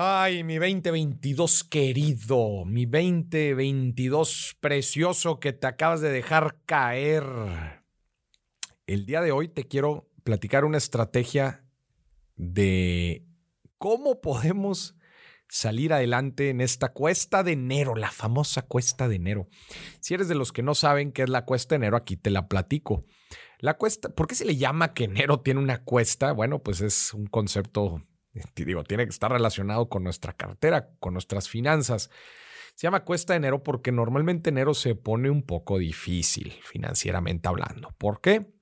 Ay, mi 2022 querido, mi 2022 precioso que te acabas de dejar caer. El día de hoy te quiero platicar una estrategia de cómo podemos salir adelante en esta cuesta de enero, la famosa cuesta de enero. Si eres de los que no saben qué es la cuesta de enero, aquí te la platico. La cuesta, ¿por qué se le llama que enero tiene una cuesta? Bueno, pues es un concepto digo, tiene que estar relacionado con nuestra cartera, con nuestras finanzas. Se llama cuesta enero porque normalmente enero se pone un poco difícil financieramente hablando. ¿Por qué?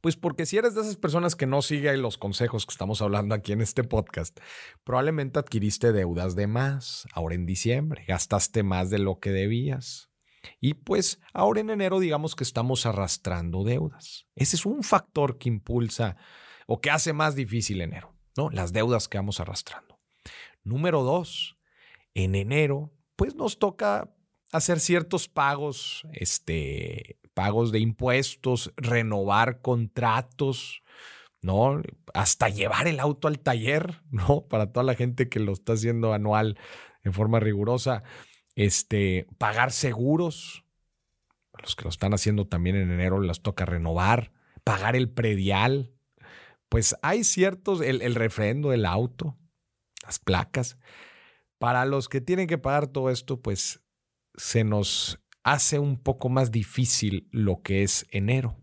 Pues porque si eres de esas personas que no siguen los consejos que estamos hablando aquí en este podcast, probablemente adquiriste deudas de más ahora en diciembre, gastaste más de lo que debías. Y pues ahora en enero digamos que estamos arrastrando deudas. Ese es un factor que impulsa o que hace más difícil enero. ¿No? Las deudas que vamos arrastrando. Número dos, en enero, pues nos toca hacer ciertos pagos, este, pagos de impuestos, renovar contratos, ¿no? Hasta llevar el auto al taller, ¿no? Para toda la gente que lo está haciendo anual en forma rigurosa, este, pagar seguros, los que lo están haciendo también en enero les toca renovar, pagar el predial, pues hay ciertos, el, el refrendo del auto, las placas. Para los que tienen que pagar todo esto, pues se nos hace un poco más difícil lo que es enero.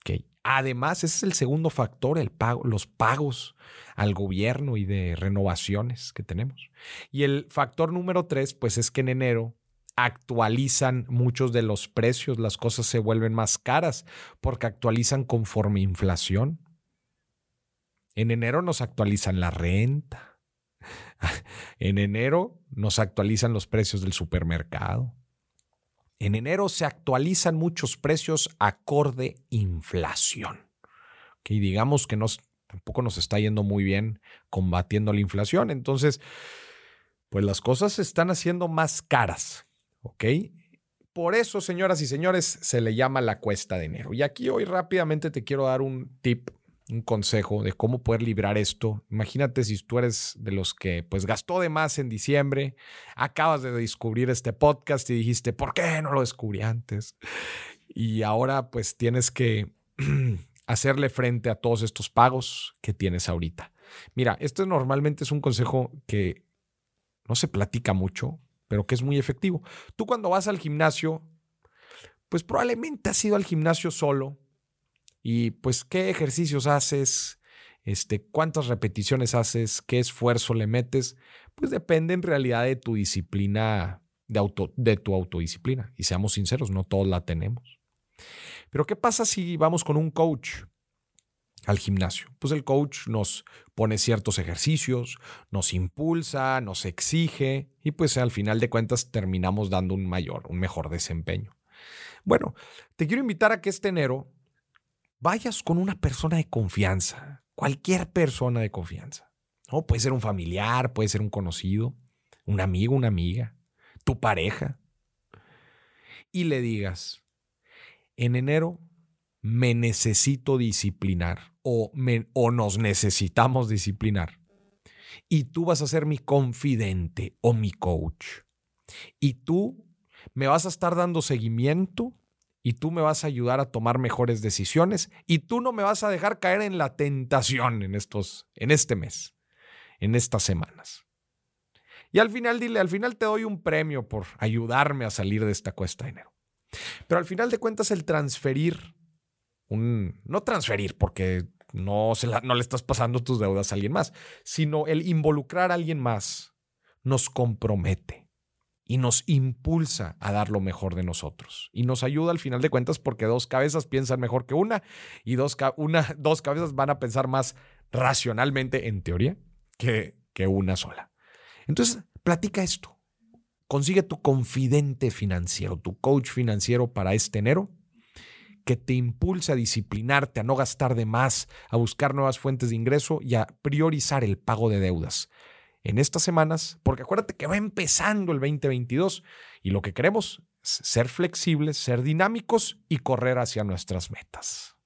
¿Okay? Además, ese es el segundo factor, el pago, los pagos al gobierno y de renovaciones que tenemos. Y el factor número tres, pues es que en enero actualizan muchos de los precios, las cosas se vuelven más caras porque actualizan conforme inflación. En enero nos actualizan la renta. En enero nos actualizan los precios del supermercado. En enero se actualizan muchos precios acorde inflación. Que digamos que tampoco nos está yendo muy bien combatiendo la inflación. Entonces, pues las cosas se están haciendo más caras. ¿Ok? Por eso, señoras y señores, se le llama la cuesta de enero. Y aquí hoy rápidamente te quiero dar un tip un consejo de cómo poder librar esto. Imagínate si tú eres de los que pues gastó de más en diciembre, acabas de descubrir este podcast y dijiste, ¿por qué no lo descubrí antes? Y ahora pues tienes que hacerle frente a todos estos pagos que tienes ahorita. Mira, esto normalmente es un consejo que no se platica mucho, pero que es muy efectivo. Tú cuando vas al gimnasio, pues probablemente has ido al gimnasio solo y pues qué ejercicios haces, este, cuántas repeticiones haces, qué esfuerzo le metes, pues depende en realidad de tu disciplina, de, auto, de tu autodisciplina. Y seamos sinceros, no todos la tenemos. Pero ¿qué pasa si vamos con un coach? al gimnasio. Pues el coach nos pone ciertos ejercicios, nos impulsa, nos exige y pues al final de cuentas terminamos dando un mayor, un mejor desempeño. Bueno, te quiero invitar a que este enero vayas con una persona de confianza, cualquier persona de confianza. ¿no? Puede ser un familiar, puede ser un conocido, un amigo, una amiga, tu pareja. Y le digas, en enero me necesito disciplinar o, o nos necesitamos disciplinar. Y tú vas a ser mi confidente o mi coach. Y tú me vas a estar dando seguimiento y tú me vas a ayudar a tomar mejores decisiones y tú no me vas a dejar caer en la tentación en estos en este mes, en estas semanas. Y al final dile, al final te doy un premio por ayudarme a salir de esta cuesta de enero. Pero al final de cuentas el transferir no transferir porque no le estás pasando tus deudas a alguien más, sino el involucrar a alguien más nos compromete y nos impulsa a dar lo mejor de nosotros. Y nos ayuda al final de cuentas porque dos cabezas piensan mejor que una y dos, una, dos cabezas van a pensar más racionalmente, en teoría, que, que una sola. Entonces, platica esto. Consigue tu confidente financiero, tu coach financiero para este enero que te impulse a disciplinarte, a no gastar de más, a buscar nuevas fuentes de ingreso y a priorizar el pago de deudas en estas semanas, porque acuérdate que va empezando el 2022 y lo que queremos es ser flexibles, ser dinámicos y correr hacia nuestras metas.